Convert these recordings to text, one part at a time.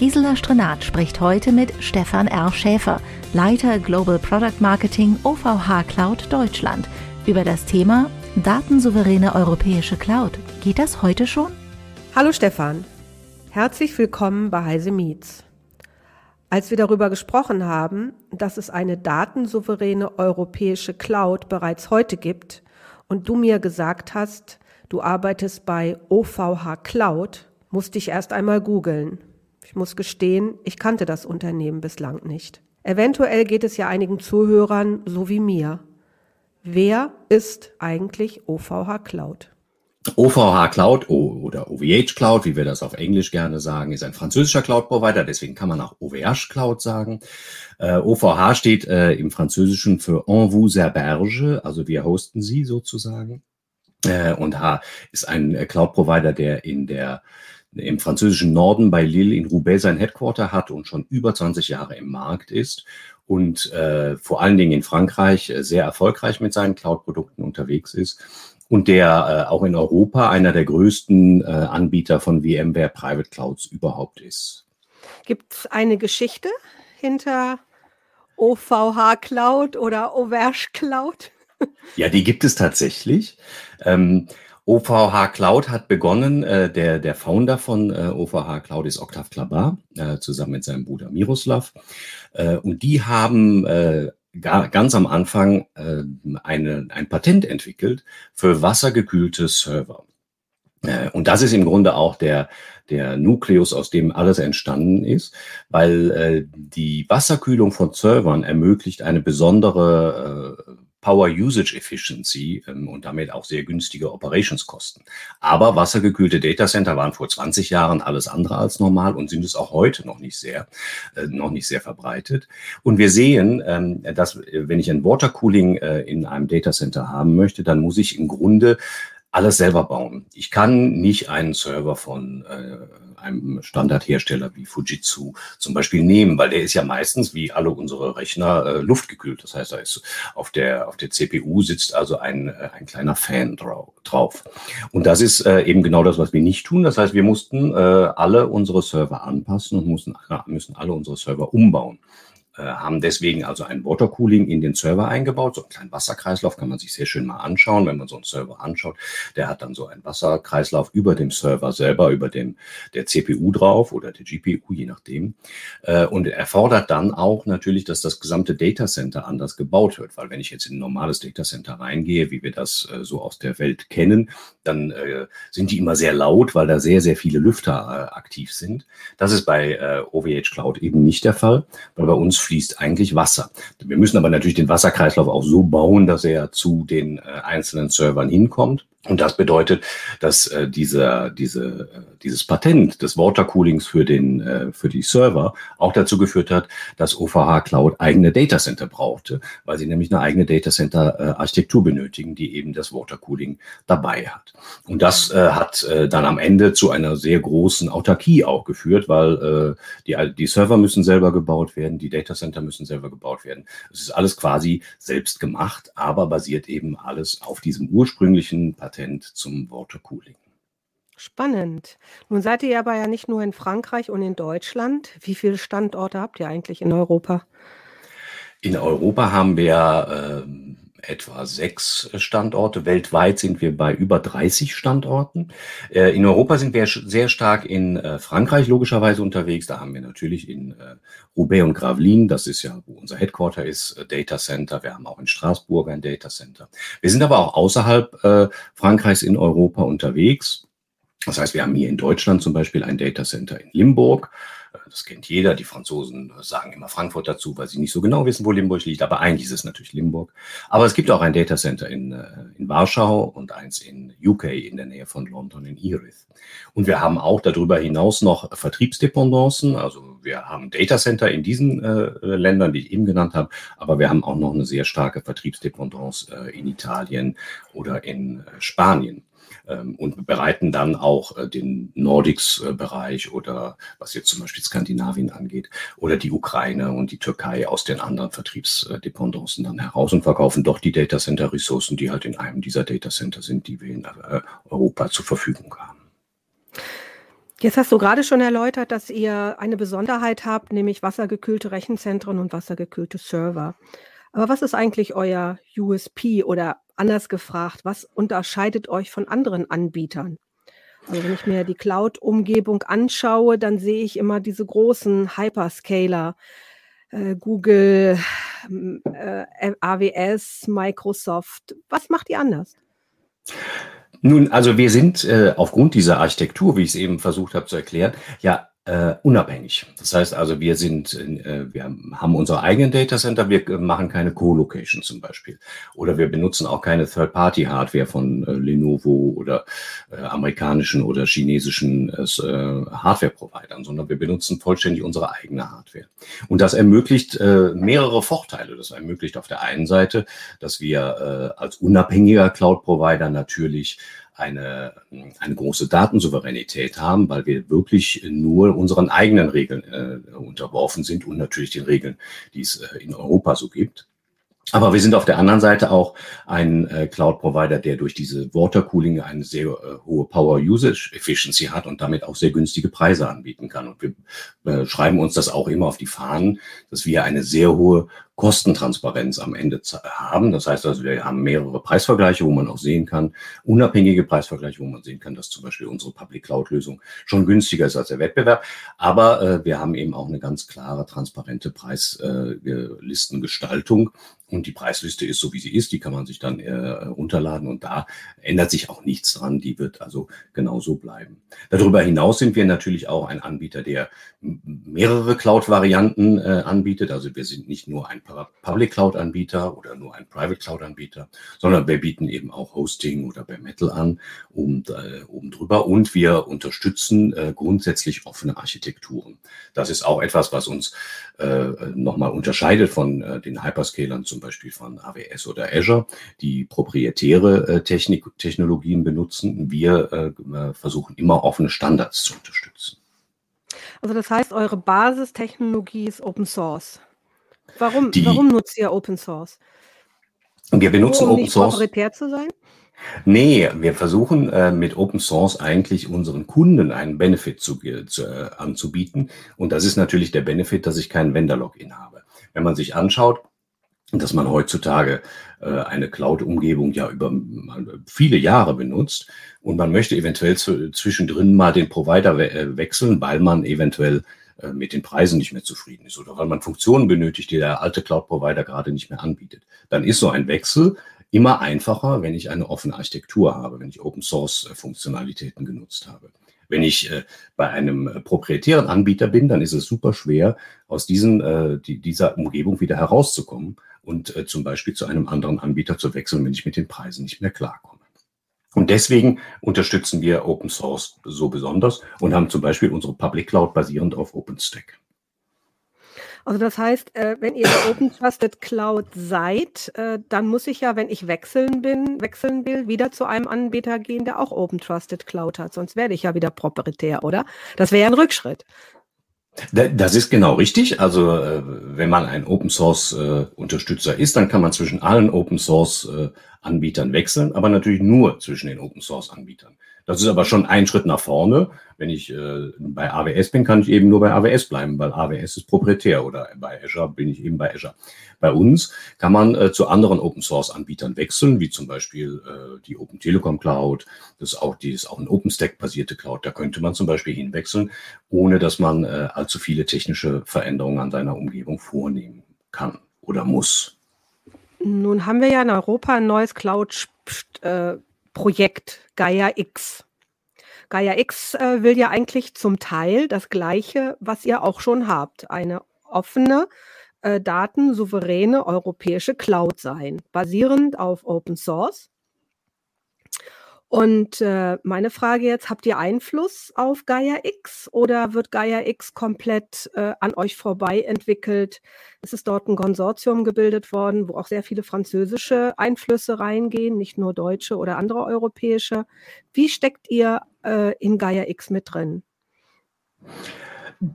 Gisela Strenat spricht heute mit Stefan R. Schäfer, Leiter Global Product Marketing OVH Cloud Deutschland, über das Thema Datensouveräne europäische Cloud. Geht das heute schon? Hallo Stefan, herzlich willkommen bei Heise Meets. Als wir darüber gesprochen haben, dass es eine datensouveräne europäische Cloud bereits heute gibt und du mir gesagt hast, du arbeitest bei OVH Cloud, musste ich erst einmal googeln. Ich muss gestehen, ich kannte das Unternehmen bislang nicht. Eventuell geht es ja einigen Zuhörern so wie mir. Wer ist eigentlich OVH Cloud? OVH Cloud oder OVH Cloud, wie wir das auf Englisch gerne sagen, ist ein französischer Cloud-Provider, deswegen kann man auch OVH Cloud sagen. Äh, OVH steht äh, im Französischen für En vous héberge, also wir hosten sie sozusagen. Äh, und H ist ein äh, Cloud-Provider, der in der im französischen Norden bei Lille in Roubaix sein Headquarter hat und schon über 20 Jahre im Markt ist und äh, vor allen Dingen in Frankreich äh, sehr erfolgreich mit seinen Cloud-Produkten unterwegs ist und der äh, auch in Europa einer der größten äh, Anbieter von VMware Private Clouds überhaupt ist. Gibt es eine Geschichte hinter OVH Cloud oder Auverge Cloud? Ja, die gibt es tatsächlich. Ähm, OVH Cloud hat begonnen, äh, der, der Founder von äh, OVH Cloud ist Octav Klabar, äh, zusammen mit seinem Bruder Miroslav. Äh, und die haben äh, gar, ganz am Anfang äh, eine, ein Patent entwickelt für wassergekühlte Server. Äh, und das ist im Grunde auch der, der Nukleus, aus dem alles entstanden ist, weil äh, die Wasserkühlung von Servern ermöglicht eine besondere äh, Power Usage Efficiency ähm, und damit auch sehr günstige Operationskosten. Aber wassergekühlte Datacenter waren vor 20 Jahren alles andere als normal und sind es auch heute noch nicht sehr, äh, noch nicht sehr verbreitet. Und wir sehen, ähm, dass äh, wenn ich ein Watercooling äh, in einem Datacenter haben möchte, dann muss ich im Grunde alles selber bauen. Ich kann nicht einen Server von äh, einem Standardhersteller wie Fujitsu zum Beispiel nehmen, weil der ist ja meistens wie alle unsere Rechner äh, luftgekühlt. Das heißt, da ist auf der auf der CPU sitzt also ein äh, ein kleiner Fan drau drauf. Und das ist äh, eben genau das, was wir nicht tun. Das heißt, wir mussten äh, alle unsere Server anpassen und mussten müssen alle unsere Server umbauen. Äh, haben deswegen also ein Watercooling in den Server eingebaut. So einen kleinen Wasserkreislauf kann man sich sehr schön mal anschauen, wenn man so einen Server anschaut. Der hat dann so einen Wasserkreislauf über dem Server selber, über dem der CPU drauf oder der GPU, je nachdem. Äh, und erfordert dann auch natürlich, dass das gesamte Datacenter anders gebaut wird, weil wenn ich jetzt in ein normales Datacenter reingehe, wie wir das äh, so aus der Welt kennen, dann sind die immer sehr laut, weil da sehr, sehr viele Lüfter aktiv sind. Das ist bei OVH Cloud eben nicht der Fall, weil bei uns fließt eigentlich Wasser. Wir müssen aber natürlich den Wasserkreislauf auch so bauen, dass er zu den äh, einzelnen Servern hinkommt. Und das bedeutet, dass äh, dieser, diese, äh, dieses Patent des Watercoolings für, den, äh, für die Server auch dazu geführt hat, dass OVH Cloud eigene Datacenter brauchte, weil sie nämlich eine eigene Datacenter-Architektur benötigen, die eben das Watercooling dabei hat. Und das äh, hat äh, dann am Ende zu einer sehr großen Autarkie auch geführt, weil äh, die, die Server müssen selber gebaut werden, die Datacenter müssen selber gebaut werden. Es ist alles quasi selbst gemacht, aber basiert eben alles auf diesem ursprünglichen Patent zum Watercooling. Spannend. Nun seid ihr aber ja nicht nur in Frankreich und in Deutschland. Wie viele Standorte habt ihr eigentlich in Europa? In Europa haben wir äh, etwa sechs Standorte. Weltweit sind wir bei über 30 Standorten. Äh, in Europa sind wir sehr stark in äh, Frankreich logischerweise unterwegs. Da haben wir natürlich in äh, Roubaix und Gravelines, das ist ja, wo unser Headquarter ist, Data Center. Wir haben auch in Straßburg ein Data Center. Wir sind aber auch außerhalb Frankreichs in Europa unterwegs. Das heißt, wir haben hier in Deutschland zum Beispiel ein Data Center in Limburg. Das kennt jeder. Die Franzosen sagen immer Frankfurt dazu, weil sie nicht so genau wissen, wo Limburg liegt. Aber eigentlich ist es natürlich Limburg. Aber es gibt auch ein Datacenter in, äh, in Warschau und eins in UK in der Nähe von London in Erith. Und wir haben auch darüber hinaus noch Vertriebsdependancen. Also wir haben Datacenter in diesen äh, Ländern, die ich eben genannt habe, aber wir haben auch noch eine sehr starke Vertriebsdependance äh, in Italien oder in äh, Spanien und bereiten dann auch äh, den Nordics-Bereich oder was jetzt zum Beispiel Skandinavien angeht oder die Ukraine und die Türkei aus den anderen Vertriebsdependancen dann heraus und verkaufen doch die Datacenter-Ressourcen, die halt in einem dieser Datacenter sind, die wir in äh, Europa zur Verfügung haben. Jetzt hast du gerade schon erläutert, dass ihr eine Besonderheit habt, nämlich wassergekühlte Rechenzentren und wassergekühlte Server. Aber was ist eigentlich euer USP oder anders gefragt, was unterscheidet euch von anderen Anbietern? Also wenn ich mir die Cloud-Umgebung anschaue, dann sehe ich immer diese großen Hyperscaler, äh, Google, äh, AWS, Microsoft. Was macht ihr anders? Nun, also wir sind äh, aufgrund dieser Architektur, wie ich es eben versucht habe zu erklären, ja äh, unabhängig. Das heißt also, wir sind, äh, wir haben unsere eigenen Datacenter, wir äh, machen keine Co-Location zum Beispiel. Oder wir benutzen auch keine Third-Party-Hardware von äh, Lenovo oder äh, amerikanischen oder chinesischen äh, Hardware-Providern, sondern wir benutzen vollständig unsere eigene Hardware. Und das ermöglicht mehrere Vorteile. Das ermöglicht auf der einen Seite, dass wir als unabhängiger Cloud-Provider natürlich eine, eine große Datensouveränität haben, weil wir wirklich nur unseren eigenen Regeln äh, unterworfen sind und natürlich den Regeln, die es äh, in Europa so gibt. Aber wir sind auf der anderen Seite auch ein äh, Cloud-Provider, der durch diese Watercooling eine sehr äh, hohe Power-Usage-Efficiency hat und damit auch sehr günstige Preise anbieten kann. Und wir äh, schreiben uns das auch immer auf die Fahnen, dass wir eine sehr hohe Kostentransparenz am Ende haben. Das heißt also, wir haben mehrere Preisvergleiche, wo man auch sehen kann, unabhängige Preisvergleiche, wo man sehen kann, dass zum Beispiel unsere Public Cloud-Lösung schon günstiger ist als der Wettbewerb. Aber äh, wir haben eben auch eine ganz klare, transparente Preislistengestaltung. Äh, und die Preisliste ist so, wie sie ist. Die kann man sich dann äh, runterladen und da ändert sich auch nichts dran. Die wird also genauso bleiben. Darüber hinaus sind wir natürlich auch ein Anbieter, der mehrere Cloud-Varianten äh, anbietet. Also wir sind nicht nur ein Public Cloud-Anbieter oder nur ein Private Cloud-Anbieter, sondern wir bieten eben auch Hosting oder Bare Metal an um, äh, oben drüber und wir unterstützen äh, grundsätzlich offene Architekturen. Das ist auch etwas, was uns äh, nochmal unterscheidet von äh, den Hyperscalern, zum Beispiel von AWS oder Azure, die proprietäre äh, Technik, Technologien benutzen. Wir äh, versuchen immer offene Standards zu unterstützen. Also das heißt, eure Basistechnologie ist Open Source. Warum, die, warum nutzt ihr Open Source? Wir benutzen um Open nicht Source. proprietär zu sein? Nee, wir versuchen äh, mit Open Source eigentlich unseren Kunden einen Benefit zu, zu, äh, anzubieten. Und das ist natürlich der Benefit, dass ich keinen Vendor-Login habe. Wenn man sich anschaut, dass man heutzutage äh, eine Cloud-Umgebung ja über viele Jahre benutzt und man möchte eventuell zwischendrin mal den Provider we äh, wechseln, weil man eventuell mit den Preisen nicht mehr zufrieden ist oder weil man Funktionen benötigt, die der alte Cloud-Provider gerade nicht mehr anbietet. Dann ist so ein Wechsel immer einfacher, wenn ich eine offene Architektur habe, wenn ich Open-Source-Funktionalitäten genutzt habe. Wenn ich äh, bei einem äh, proprietären Anbieter bin, dann ist es super schwer, aus diesen, äh, die, dieser Umgebung wieder herauszukommen und äh, zum Beispiel zu einem anderen Anbieter zu wechseln, wenn ich mit den Preisen nicht mehr klarkomme. Und deswegen unterstützen wir Open Source so besonders und haben zum Beispiel unsere Public Cloud basierend auf OpenStack. Also das heißt, äh, wenn ihr Open Trusted Cloud seid, äh, dann muss ich ja, wenn ich wechseln bin, wechseln will, wieder zu einem Anbieter gehen, der auch Open Trusted Cloud hat. Sonst werde ich ja wieder proprietär, oder? Das wäre ja ein Rückschritt. Das ist genau richtig. Also äh, wenn man ein Open Source Unterstützer ist, dann kann man zwischen allen Open Source Anbietern wechseln, aber natürlich nur zwischen den Open Source Anbietern. Das ist aber schon ein Schritt nach vorne. Wenn ich äh, bei AWS bin, kann ich eben nur bei AWS bleiben, weil AWS ist proprietär oder bei Azure bin ich eben bei Azure. Bei uns kann man äh, zu anderen Open Source Anbietern wechseln, wie zum Beispiel äh, die Open Telekom Cloud. Das ist auch, die ist auch ein OpenStack basierte Cloud. Da könnte man zum Beispiel hinwechseln, ohne dass man äh, allzu viele technische Veränderungen an seiner Umgebung vornehmen kann oder muss. Nun haben wir ja in Europa ein neues Cloud äh, Gaia X. Gaia X äh, will ja eigentlich zum Teil das Gleiche, was ihr auch schon habt, eine offene, äh, datensouveräne europäische Cloud sein, basierend auf Open Source. Und äh, meine Frage jetzt, habt ihr Einfluss auf Gaia X oder wird Gaia X komplett äh, an euch vorbei entwickelt? Es ist dort ein Konsortium gebildet worden, wo auch sehr viele französische Einflüsse reingehen, nicht nur deutsche oder andere europäische. Wie steckt ihr äh, in Gaia X mit drin?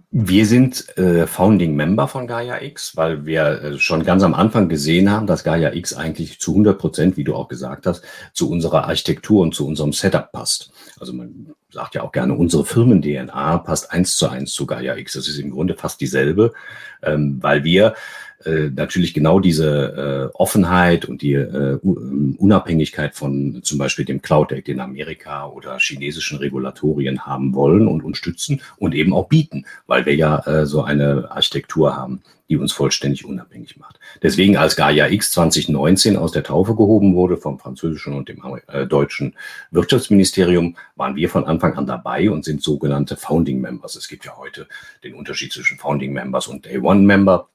Wir sind äh, Founding Member von Gaia X, weil wir äh, schon ganz am Anfang gesehen haben, dass Gaia X eigentlich zu 100 Prozent, wie du auch gesagt hast, zu unserer Architektur und zu unserem Setup passt. Also man sagt ja auch gerne, unsere Firmen-DNA passt eins zu eins zu Gaia X. Das ist im Grunde fast dieselbe, ähm, weil wir äh, natürlich genau diese äh, Offenheit und die äh, ähm, Unabhängigkeit von zum Beispiel dem Cloud Act in Amerika oder chinesischen Regulatorien haben wollen und unterstützen und eben auch bieten, weil wir ja äh, so eine Architektur haben, die uns vollständig unabhängig macht. Deswegen als Gaia X 2019 aus der Taufe gehoben wurde vom französischen und dem äh, deutschen Wirtschaftsministerium, waren wir von Anfang an dabei und sind sogenannte Founding Members. Es gibt ja heute den Unterschied zwischen Founding Members und Day One Member.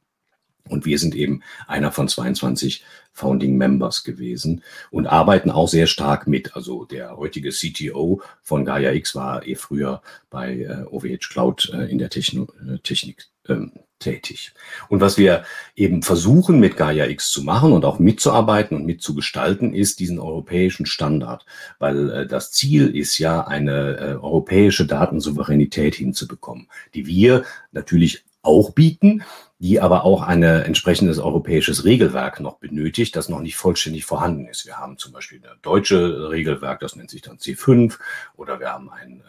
Und wir sind eben einer von 22 Founding Members gewesen und arbeiten auch sehr stark mit. Also der heutige CTO von Gaia X war eh früher bei äh, OVH Cloud äh, in der Techno äh, Technik ähm, tätig. Und was wir eben versuchen mit Gaia X zu machen und auch mitzuarbeiten und mitzugestalten, ist diesen europäischen Standard. Weil äh, das Ziel ist ja, eine äh, europäische Datensouveränität hinzubekommen, die wir natürlich auch bieten, die aber auch ein entsprechendes europäisches Regelwerk noch benötigt, das noch nicht vollständig vorhanden ist. Wir haben zum Beispiel ein deutsche Regelwerk, das nennt sich dann C5, oder wir haben ein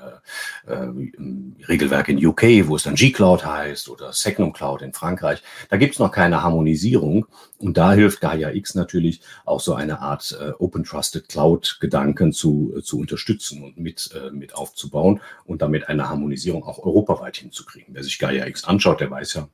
äh, äh, Regelwerk in UK, wo es dann G-Cloud heißt, oder Secnum Cloud in Frankreich. Da gibt es noch keine Harmonisierung und da hilft Gaia X natürlich auch so eine Art äh, Open Trusted Cloud-Gedanken zu, äh, zu unterstützen und mit, äh, mit aufzubauen und damit eine Harmonisierung auch europaweit hinzukriegen. Wer sich Gaia X anschaut, der weiß ja,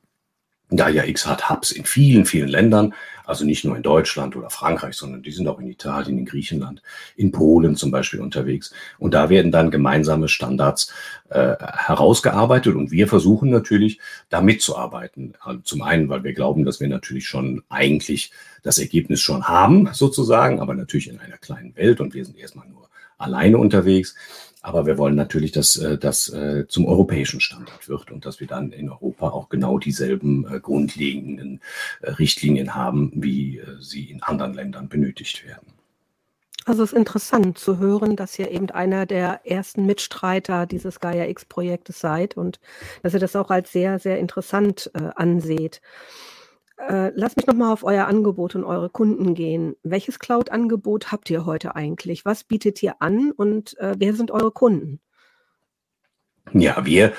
Gaia X hat Hubs in vielen, vielen Ländern, also nicht nur in Deutschland oder Frankreich, sondern die sind auch in Italien, in Griechenland, in Polen zum Beispiel unterwegs. Und da werden dann gemeinsame Standards äh, herausgearbeitet und wir versuchen natürlich, da mitzuarbeiten. Also zum einen, weil wir glauben, dass wir natürlich schon eigentlich das Ergebnis schon haben, sozusagen, aber natürlich in einer kleinen Welt und wir sind erstmal nur alleine unterwegs. Aber wir wollen natürlich, dass äh, das äh, zum europäischen Standard wird und dass wir dann in Europa auch genau dieselben äh, grundlegenden Richtlinien haben, wie sie in anderen Ländern benötigt werden. Also es ist interessant zu hören, dass ihr eben einer der ersten Mitstreiter dieses Gaia X-Projektes seid und dass ihr das auch als sehr, sehr interessant äh, anseht. Äh, lasst mich nochmal auf euer Angebot und eure Kunden gehen. Welches Cloud-Angebot habt ihr heute eigentlich? Was bietet ihr an und äh, wer sind eure Kunden? Ja, wir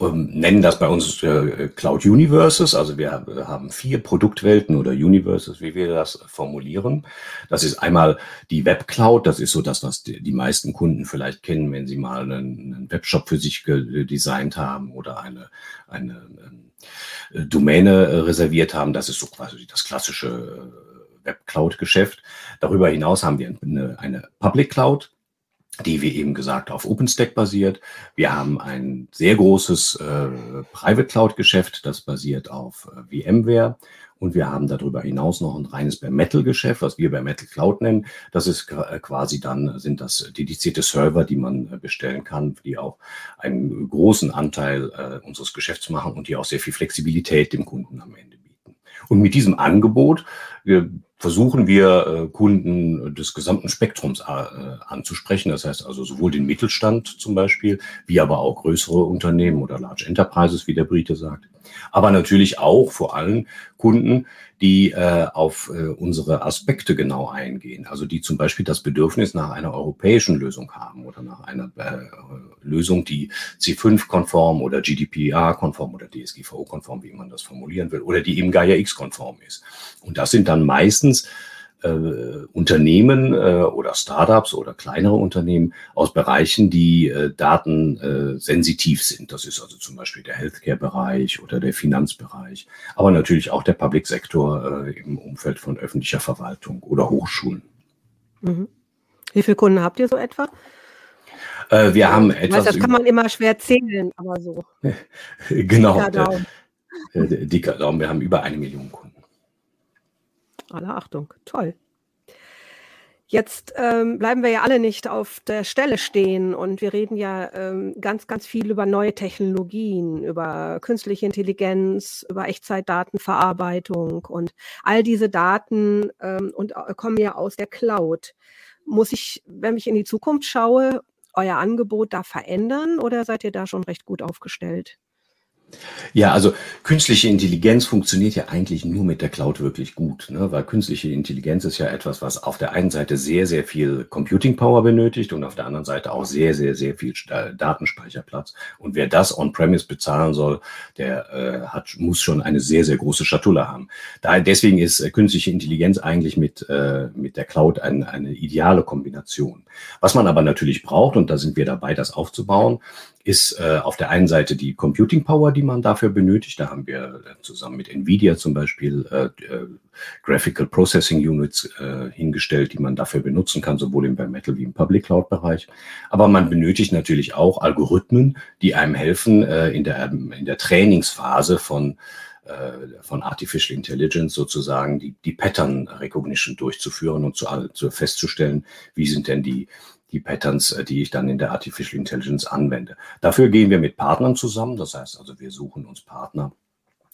ähm, nennen das bei uns äh, Cloud Universes. Also wir haben vier Produktwelten oder Universes, wie wir das formulieren. Das ist einmal die Web Cloud. Das ist so das, was die, die meisten Kunden vielleicht kennen, wenn sie mal einen, einen Webshop für sich designt haben oder eine, eine, eine Domäne äh, reserviert haben. Das ist so quasi das klassische äh, Web-Cloud-Geschäft. Darüber hinaus haben wir eine, eine Public Cloud, die wie eben gesagt auf OpenStack basiert. Wir haben ein sehr großes äh, Private Cloud Geschäft, das basiert auf äh, VMware. Und wir haben darüber hinaus noch ein reines Bare Metal Geschäft, was wir Bare Metal Cloud nennen. Das ist äh, quasi dann, sind das dedizierte Server, die man äh, bestellen kann, die auch einen großen Anteil äh, unseres Geschäfts machen und die auch sehr viel Flexibilität dem Kunden am Ende bieten. Und mit diesem Angebot versuchen wir äh, Kunden des gesamten Spektrums äh, anzusprechen. Das heißt also sowohl den Mittelstand zum Beispiel, wie aber auch größere Unternehmen oder Large Enterprises, wie der Brite sagt. Aber natürlich auch vor allem Kunden, die äh, auf unsere Aspekte genau eingehen. Also die zum Beispiel das Bedürfnis nach einer europäischen Lösung haben oder nach einer Lösung, die C5-konform oder GDPR-konform oder DSGVO-konform, wie man das formulieren will, oder die eben Gaia X-konform ist. Und das sind dann meistens äh, Unternehmen äh, oder Startups oder kleinere Unternehmen aus Bereichen, die äh, datensensitiv sind. Das ist also zum Beispiel der Healthcare-Bereich oder der Finanzbereich, aber natürlich auch der Public-Sektor äh, im Umfeld von öffentlicher Verwaltung oder Hochschulen. Mhm. Wie viele Kunden habt ihr so etwa? Äh, wir haben etwas. Weiß, das kann man immer schwer zählen, aber so. genau. Dicker Daumen. Äh, dicker Daumen. Wir haben über eine Million Kunden. Alle Achtung, toll. Jetzt ähm, bleiben wir ja alle nicht auf der Stelle stehen und wir reden ja ähm, ganz, ganz viel über neue Technologien, über künstliche Intelligenz, über Echtzeitdatenverarbeitung und all diese Daten ähm, und äh, kommen ja aus der Cloud. Muss ich, wenn ich in die Zukunft schaue, euer Angebot da verändern oder seid ihr da schon recht gut aufgestellt? Ja, also künstliche Intelligenz funktioniert ja eigentlich nur mit der Cloud wirklich gut, ne? weil künstliche Intelligenz ist ja etwas, was auf der einen Seite sehr, sehr viel Computing Power benötigt und auf der anderen Seite auch sehr, sehr, sehr viel Datenspeicherplatz. Und wer das on-premise bezahlen soll, der äh, hat, muss schon eine sehr, sehr große Schatulle haben. Daher, deswegen ist äh, künstliche Intelligenz eigentlich mit, äh, mit der Cloud ein, eine ideale Kombination. Was man aber natürlich braucht, und da sind wir dabei, das aufzubauen, ist äh, auf der einen Seite die Computing Power, die man dafür benötigt. Da haben wir äh, zusammen mit Nvidia zum Beispiel äh, äh, Graphical Processing Units äh, hingestellt, die man dafür benutzen kann, sowohl im Bare Metal wie im Public Cloud Bereich. Aber man benötigt natürlich auch Algorithmen, die einem helfen äh, in, der, in der Trainingsphase von äh, von Artificial Intelligence sozusagen die, die Pattern Recognition durchzuführen und zu, zu festzustellen, wie sind denn die, die Patterns, äh, die ich dann in der Artificial Intelligence anwende. Dafür gehen wir mit Partnern zusammen. Das heißt also, wir suchen uns Partner,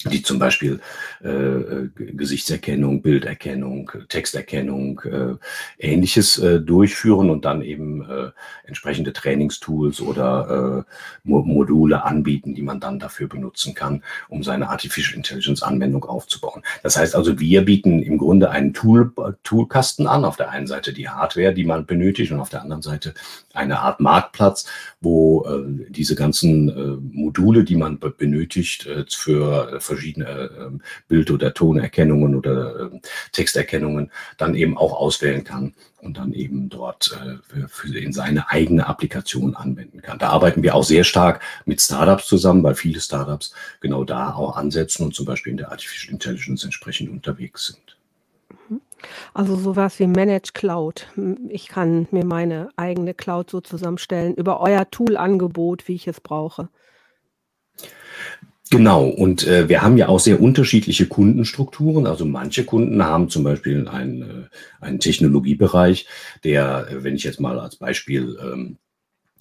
die zum Beispiel äh, äh, Gesichtserkennung, Bilderkennung, Texterkennung, äh, ähnliches äh, durchführen und dann eben äh, entsprechende Trainingstools oder äh, Mo Module anbieten, die man dann dafür benutzen kann, um seine Artificial Intelligence Anwendung aufzubauen. Das heißt also, wir bieten im Grunde einen Tool, Toolkasten an. Auf der einen Seite die Hardware, die man benötigt und auf der anderen Seite eine Art Marktplatz, wo äh, diese ganzen äh, Module, die man benötigt äh, für verschiedene äh, Bild- oder Tonerkennungen oder äh, Texterkennungen, dann eben auch auswählen kann und dann eben dort äh, für in seine eigene Applikation anwenden kann. Da arbeiten wir auch sehr stark mit Startups zusammen, weil viele Startups genau da auch ansetzen und zum Beispiel in der Artificial Intelligence entsprechend unterwegs sind. Also sowas wie Managed Cloud. Ich kann mir meine eigene Cloud so zusammenstellen über euer Tool-Angebot, wie ich es brauche. Genau, und äh, wir haben ja auch sehr unterschiedliche Kundenstrukturen. Also manche Kunden haben zum Beispiel einen, äh, einen Technologiebereich, der, äh, wenn ich jetzt mal als Beispiel ähm,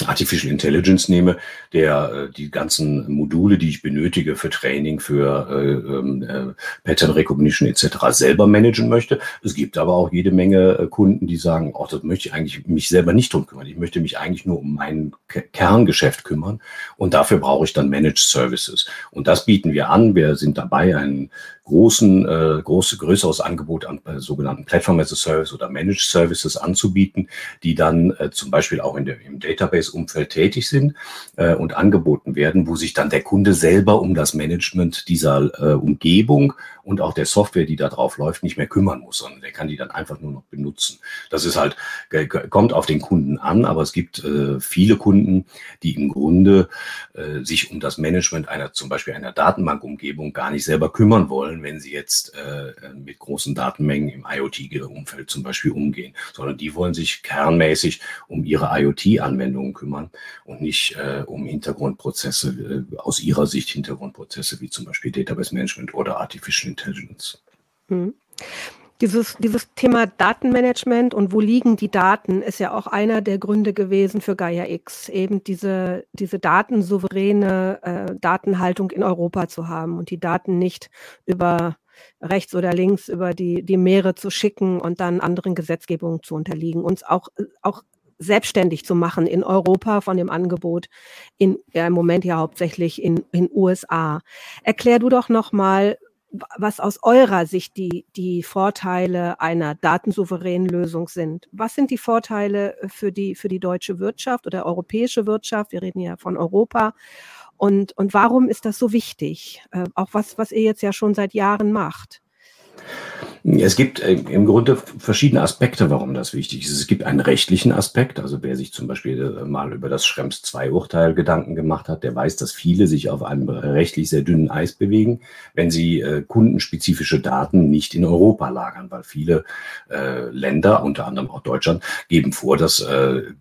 Artificial Intelligence nehme, der äh, die ganzen Module, die ich benötige für Training, für äh, ähm, äh, Pattern Recognition etc. selber managen möchte. Es gibt aber auch jede Menge äh, Kunden, die sagen, oh, das möchte ich eigentlich mich selber nicht drum kümmern. Ich möchte mich eigentlich nur um mein Kerngeschäft kümmern und dafür brauche ich dann Managed Services. Und das bieten wir an. Wir sind dabei, einen großen, äh, große, größeres Angebot an äh, sogenannten Platform as a Service oder Managed Services anzubieten, die dann äh, zum Beispiel auch in der, im Database-Umfeld tätig sind äh, und angeboten werden, wo sich dann der Kunde selber um das Management dieser äh, Umgebung und auch der Software, die da drauf läuft, nicht mehr kümmern muss, sondern der kann die dann einfach nur noch benutzen. Das ist halt, kommt auf den Kunden an, aber es gibt äh, viele Kunden, die im Grunde äh, sich um das Management einer, zum Beispiel einer Datenbankumgebung gar nicht selber kümmern wollen, wenn sie jetzt äh, mit großen Datenmengen im IoT-Umfeld zum Beispiel umgehen, sondern die wollen sich kernmäßig um ihre IoT-Anwendungen kümmern und nicht äh, um Hintergrundprozesse, äh, aus ihrer Sicht Hintergrundprozesse wie zum Beispiel Database Management oder Artificial Intelligence. Hm. Dieses, dieses Thema Datenmanagement und wo liegen die Daten ist ja auch einer der Gründe gewesen für Gaia X, eben diese, diese datensouveräne äh, Datenhaltung in Europa zu haben und die Daten nicht über rechts oder links über die, die Meere zu schicken und dann anderen Gesetzgebungen zu unterliegen, uns auch, auch selbstständig zu machen in Europa von dem Angebot in ja, im Moment ja hauptsächlich in in USA. Erklär du doch noch mal, was aus eurer Sicht die, die Vorteile einer datensouveränen Lösung sind. Was sind die Vorteile für die, für die deutsche Wirtschaft oder europäische Wirtschaft? Wir reden ja von Europa. Und, und warum ist das so wichtig? Äh, auch was, was ihr jetzt ja schon seit Jahren macht. Es gibt äh, im Grunde verschiedene Aspekte, warum das wichtig ist. Es gibt einen rechtlichen Aspekt, also wer sich zum Beispiel äh, mal über das Schrems II-Urteil Gedanken gemacht hat, der weiß, dass viele sich auf einem rechtlich sehr dünnen Eis bewegen, wenn sie äh, kundenspezifische Daten nicht in Europa lagern, weil viele Länder, unter anderem auch Deutschland, geben vor, dass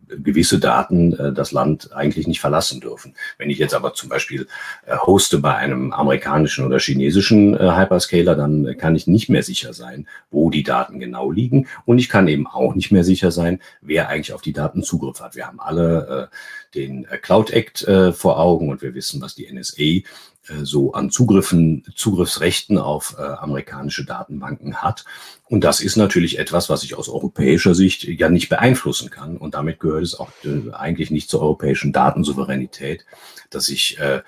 gewisse Daten das Land eigentlich nicht verlassen dürfen. Wenn ich jetzt aber zum Beispiel hoste bei einem amerikanischen oder chinesischen Hyperscaler, dann kann ich nicht mehr sicher sein, sein, wo die Daten genau liegen. Und ich kann eben auch nicht mehr sicher sein, wer eigentlich auf die Daten Zugriff hat. Wir haben alle äh, den Cloud Act äh, vor Augen und wir wissen, was die NSA äh, so an Zugriffen, Zugriffsrechten auf äh, amerikanische Datenbanken hat. Und das ist natürlich etwas, was ich aus europäischer Sicht ja nicht beeinflussen kann. Und damit gehört es auch äh, eigentlich nicht zur europäischen Datensouveränität, dass ich äh, äh,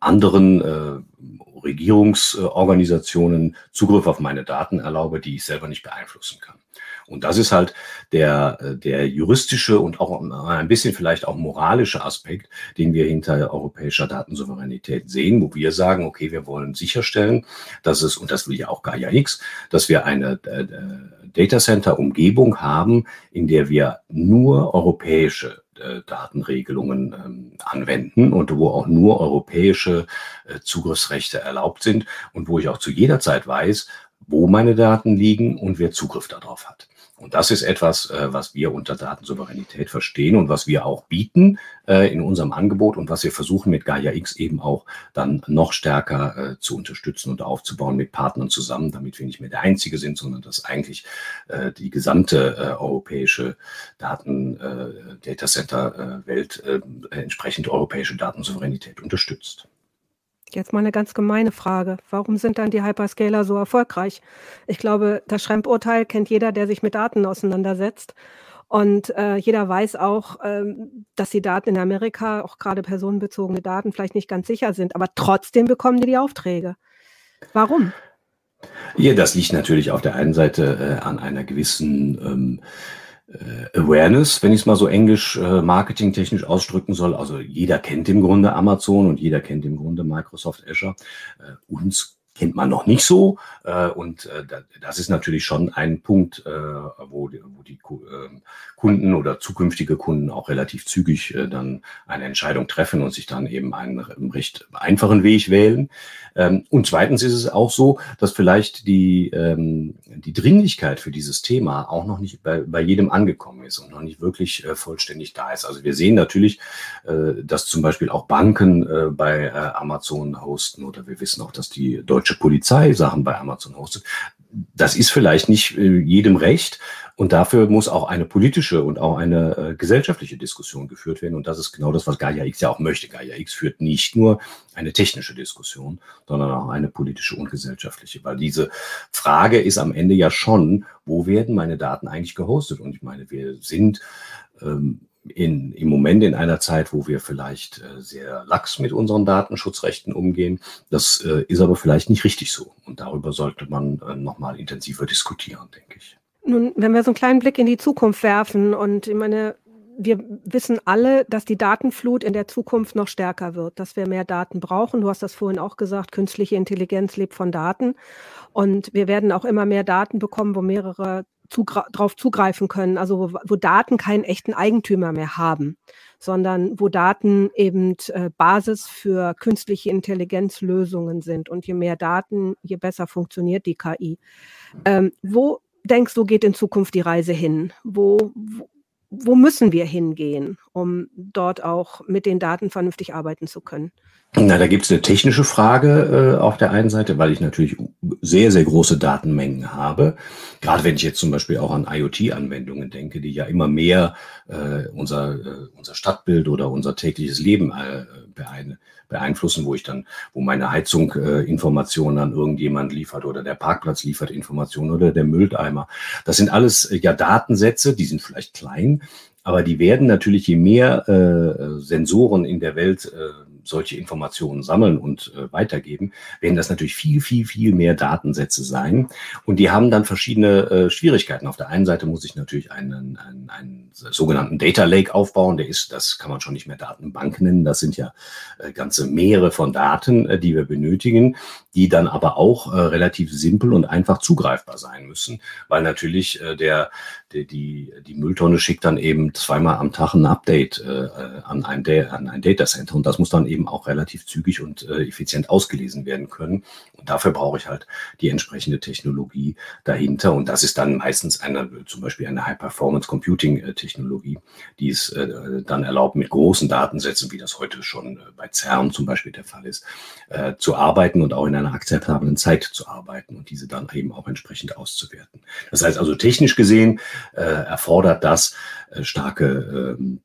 anderen äh, Regierungsorganisationen Zugriff auf meine Daten erlaube, die ich selber nicht beeinflussen kann. Und das ist halt der, der juristische und auch ein bisschen vielleicht auch moralische Aspekt, den wir hinter europäischer Datensouveränität sehen, wo wir sagen, okay, wir wollen sicherstellen, dass es, und das will ja auch Gaia X, dass wir eine äh, Data Center Umgebung haben, in der wir nur europäische äh, Datenregelungen ähm, anwenden und wo auch nur europäische äh, Zugriffsrechte erlaubt sind und wo ich auch zu jeder Zeit weiß, wo meine Daten liegen und wer Zugriff darauf hat. Und das ist etwas, äh, was wir unter Datensouveränität verstehen und was wir auch bieten äh, in unserem Angebot und was wir versuchen mit Gaia X eben auch dann noch stärker äh, zu unterstützen und aufzubauen mit Partnern zusammen, damit wir nicht mehr der Einzige sind, sondern dass eigentlich die gesamte europäische Daten Data Center Welt entsprechend europäische Datensouveränität unterstützt. Jetzt mal eine ganz gemeine Frage. Warum sind dann die Hyperscaler so erfolgreich? Ich glaube, das Schrempurteil kennt jeder, der sich mit Daten auseinandersetzt. Und äh, jeder weiß auch, ähm, dass die Daten in Amerika, auch gerade personenbezogene Daten, vielleicht nicht ganz sicher sind. Aber trotzdem bekommen die die Aufträge. Warum? Ja, das liegt natürlich auf der einen Seite äh, an einer gewissen ähm, äh, Awareness, wenn ich es mal so englisch äh, marketingtechnisch ausdrücken soll. Also jeder kennt im Grunde Amazon und jeder kennt im Grunde Microsoft Azure. Äh, uns kennt man noch nicht so. Äh, und äh, das ist natürlich schon ein Punkt, äh, wo, die ähm, Kunden oder zukünftige Kunden auch relativ zügig dann eine Entscheidung treffen und sich dann eben einen recht einfachen Weg wählen. Ähm, und zweitens ist es auch so, dass vielleicht die, ähm, die Dringlichkeit für dieses Thema auch noch nicht bei, bei jedem angekommen ist und noch nicht wirklich vollständig da ist. Also wir sehen natürlich, dass zum Beispiel auch Banken bei Amazon hosten oder wir wissen auch, dass die deutsche deutsche Polizei Sachen bei Amazon hostet. Das ist vielleicht nicht äh, jedem recht. Und dafür muss auch eine politische und auch eine äh, gesellschaftliche Diskussion geführt werden. Und das ist genau das, was Gaia X ja auch möchte. Gaia X führt nicht nur eine technische Diskussion, sondern auch eine politische und gesellschaftliche. Weil diese Frage ist am Ende ja schon, wo werden meine Daten eigentlich gehostet? Und ich meine, wir sind ähm, in, im Moment in einer Zeit, wo wir vielleicht äh, sehr lax mit unseren Datenschutzrechten umgehen. Das äh, ist aber vielleicht nicht richtig so. Und darüber sollte man äh, nochmal intensiver diskutieren, denke ich. Nun, wenn wir so einen kleinen Blick in die Zukunft werfen und ich meine, wir wissen alle, dass die Datenflut in der Zukunft noch stärker wird, dass wir mehr Daten brauchen. Du hast das vorhin auch gesagt, künstliche Intelligenz lebt von Daten. Und wir werden auch immer mehr Daten bekommen, wo mehrere zugra drauf zugreifen können, also wo, wo, Daten keinen echten Eigentümer mehr haben, sondern wo Daten eben äh, Basis für künstliche Intelligenzlösungen sind. Und je mehr Daten, je besser funktioniert die KI. Ähm, wo denkst du, geht in Zukunft die Reise hin? Wo, wo, wo müssen wir hingehen, um dort auch mit den Daten vernünftig arbeiten zu können? Na, da gibt es eine technische Frage äh, auf der einen Seite, weil ich natürlich sehr, sehr große Datenmengen habe. Gerade wenn ich jetzt zum Beispiel auch an IoT-Anwendungen denke, die ja immer mehr äh, unser, äh, unser Stadtbild oder unser tägliches Leben äh, beein beeinflussen, wo ich dann, wo meine Heizung äh, Informationen an irgendjemand liefert oder der Parkplatz liefert Informationen oder der Mülleimer. Das sind alles äh, ja Datensätze, die sind vielleicht klein, aber die werden natürlich, je mehr äh, Sensoren in der Welt äh, solche Informationen sammeln und äh, weitergeben, werden das natürlich viel, viel, viel mehr Datensätze sein. Und die haben dann verschiedene äh, Schwierigkeiten. Auf der einen Seite muss ich natürlich einen, einen, einen sogenannten Data Lake aufbauen. Der ist, das kann man schon nicht mehr Datenbank nennen. Das sind ja äh, ganze Meere von Daten, äh, die wir benötigen, die dann aber auch äh, relativ simpel und einfach zugreifbar sein müssen, weil natürlich äh, der, der die, die Mülltonne schickt dann eben zweimal am Tag ein Update äh, an, ein, an ein Datacenter und das muss dann eben auch relativ zügig und äh, effizient ausgelesen werden können. Und dafür brauche ich halt die entsprechende Technologie dahinter. Und das ist dann meistens eine, zum Beispiel eine High-Performance-Computing-Technologie, die es äh, dann erlaubt, mit großen Datensätzen, wie das heute schon äh, bei CERN zum Beispiel der Fall ist, äh, zu arbeiten und auch in einer akzeptablen Zeit zu arbeiten und diese dann eben auch entsprechend auszuwerten. Das heißt also technisch gesehen äh, erfordert das äh, starke ähm,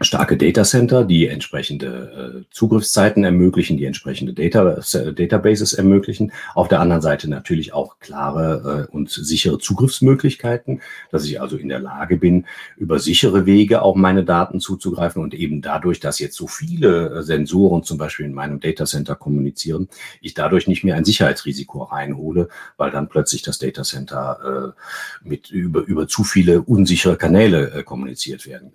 starke Datacenter, die entsprechende äh, Zugriffszeiten ermöglichen, die entsprechende Data, äh, Databases ermöglichen. Auf der anderen Seite natürlich auch klare äh, und sichere Zugriffsmöglichkeiten, dass ich also in der Lage bin, über sichere Wege auch meine Daten zuzugreifen und eben dadurch, dass jetzt so viele äh, Sensoren zum Beispiel in meinem Datacenter kommunizieren, ich dadurch nicht mehr ein Sicherheitsrisiko reinhole, weil dann plötzlich das Datacenter äh, mit über, über zu viele unsichere Kanäle kommuniziert werden.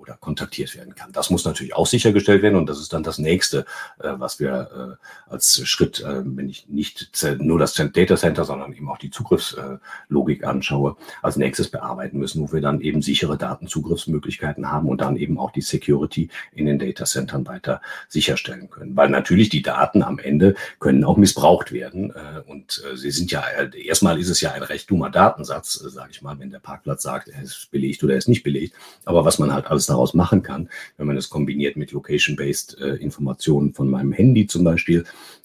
Oder kontaktiert werden kann. Das muss natürlich auch sichergestellt werden und das ist dann das nächste, äh, was wir äh, als Schritt, äh, wenn ich nicht nur das Data Center, sondern eben auch die Zugriffslogik anschaue, als nächstes bearbeiten müssen, wo wir dann eben sichere Datenzugriffsmöglichkeiten haben und dann eben auch die Security in den Data Centern weiter sicherstellen können. Weil natürlich die Daten am Ende können auch missbraucht werden und sie sind ja, erstmal ist es ja ein recht dummer Datensatz, sage ich mal, wenn der Parkplatz sagt, er ist belegt oder er ist nicht belegt. Aber was man halt alles daraus machen kann, wenn man es kombiniert mit Location-Based äh, Informationen von meinem Handy zum Beispiel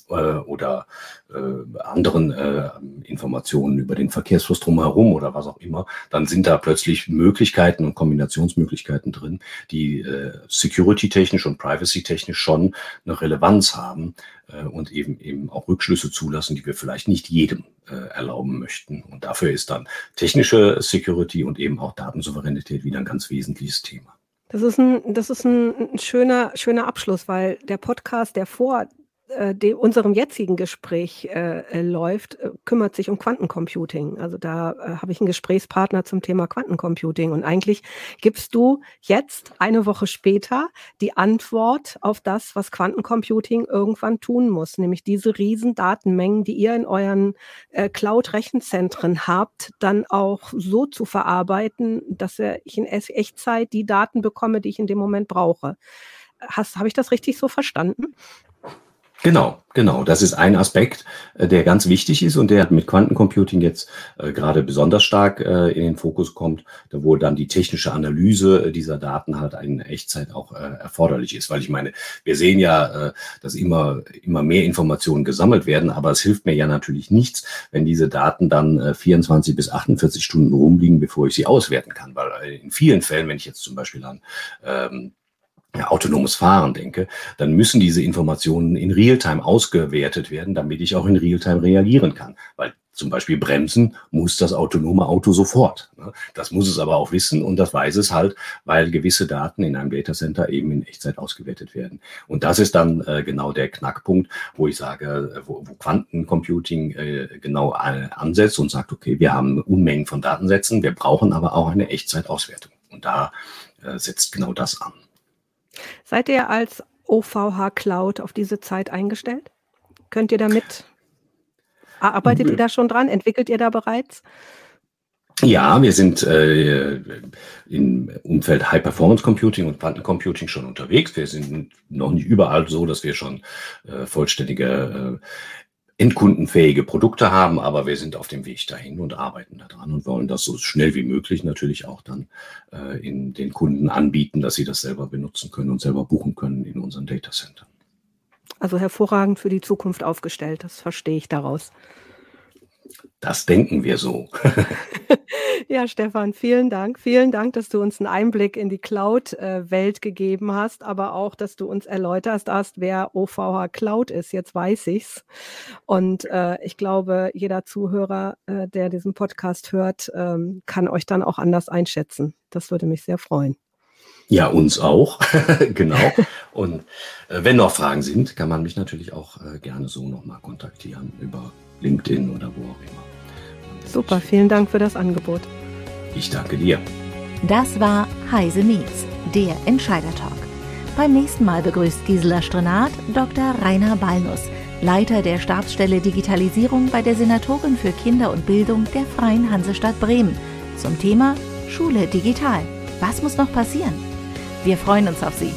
äh, oder äh, anderen äh, Informationen über den Verkehrsfluss drumherum oder was auch immer, dann sind da plötzlich Möglichkeiten und Kombinationsmöglichkeiten drin, die äh, security-technisch und privacy-technisch schon eine Relevanz haben äh, und eben eben auch Rückschlüsse zulassen, die wir vielleicht nicht jedem äh, erlauben möchten. Und dafür ist dann technische Security und eben auch Datensouveränität wieder ein ganz wesentliches Thema. Das ist ein, das ist ein schöner, schöner Abschluss, weil der Podcast, der vor dem, unserem jetzigen Gespräch äh, äh, läuft, äh, kümmert sich um Quantencomputing. Also da äh, habe ich einen Gesprächspartner zum Thema Quantencomputing. Und eigentlich gibst du jetzt, eine Woche später, die Antwort auf das, was Quantencomputing irgendwann tun muss, nämlich diese riesen Datenmengen, die ihr in euren äh, Cloud-Rechenzentren habt, dann auch so zu verarbeiten, dass ich in Echtzeit die Daten bekomme, die ich in dem Moment brauche. Habe ich das richtig so verstanden? Genau, genau. Das ist ein Aspekt, äh, der ganz wichtig ist und der mit Quantencomputing jetzt äh, gerade besonders stark äh, in den Fokus kommt, wo dann die technische Analyse äh, dieser Daten halt in Echtzeit auch äh, erforderlich ist. Weil ich meine, wir sehen ja, äh, dass immer, immer mehr Informationen gesammelt werden, aber es hilft mir ja natürlich nichts, wenn diese Daten dann 24 bis 48 Stunden rumliegen, bevor ich sie auswerten kann. Weil in vielen Fällen, wenn ich jetzt zum Beispiel an ähm, ja, autonomes Fahren denke, dann müssen diese Informationen in Realtime ausgewertet werden, damit ich auch in Realtime reagieren kann. Weil zum Beispiel bremsen muss das autonome Auto sofort. Ne? Das muss es aber auch wissen und das weiß es halt, weil gewisse Daten in einem Datacenter eben in Echtzeit ausgewertet werden. Und das ist dann äh, genau der Knackpunkt, wo ich sage, äh, wo, Quantencomputing äh, genau ansetzt und sagt, okay, wir haben Unmengen von Datensätzen, wir brauchen aber auch eine Echtzeitauswertung. Und da setzt genau das an. Seid ihr als OVH Cloud auf diese Zeit eingestellt? Könnt ihr damit, arbeitet ihr da schon dran? Entwickelt ihr da bereits? Ja, wir sind äh, im Umfeld High Performance Computing und Quantencomputing schon unterwegs. Wir sind noch nicht überall so, dass wir schon äh, vollständige äh, endkundenfähige Produkte haben, aber wir sind auf dem Weg dahin und arbeiten daran und wollen das so schnell wie möglich natürlich auch dann äh, in den Kunden anbieten, dass sie das selber benutzen können und selber buchen können in unseren Data Centern. Also hervorragend für die Zukunft aufgestellt, das verstehe ich daraus. Das denken wir so. ja, Stefan, vielen Dank. Vielen Dank, dass du uns einen Einblick in die Cloud-Welt gegeben hast, aber auch, dass du uns erläutert hast, wer OVH Cloud ist. Jetzt weiß ich's. Und äh, ich glaube, jeder Zuhörer, äh, der diesen Podcast hört, ähm, kann euch dann auch anders einschätzen. Das würde mich sehr freuen. Ja, uns auch. genau. Und äh, wenn noch Fragen sind, kann man mich natürlich auch äh, gerne so nochmal kontaktieren über LinkedIn oder wo auch immer. Super, vielen Dank für das Angebot. Ich danke dir. Das war Heise Meets, der Entscheider-Talk. Beim nächsten Mal begrüßt Gisela Strenat Dr. Rainer Ballnuss, Leiter der Stabsstelle Digitalisierung bei der Senatorin für Kinder und Bildung der Freien Hansestadt Bremen zum Thema Schule digital. Was muss noch passieren? Wir freuen uns auf Sie.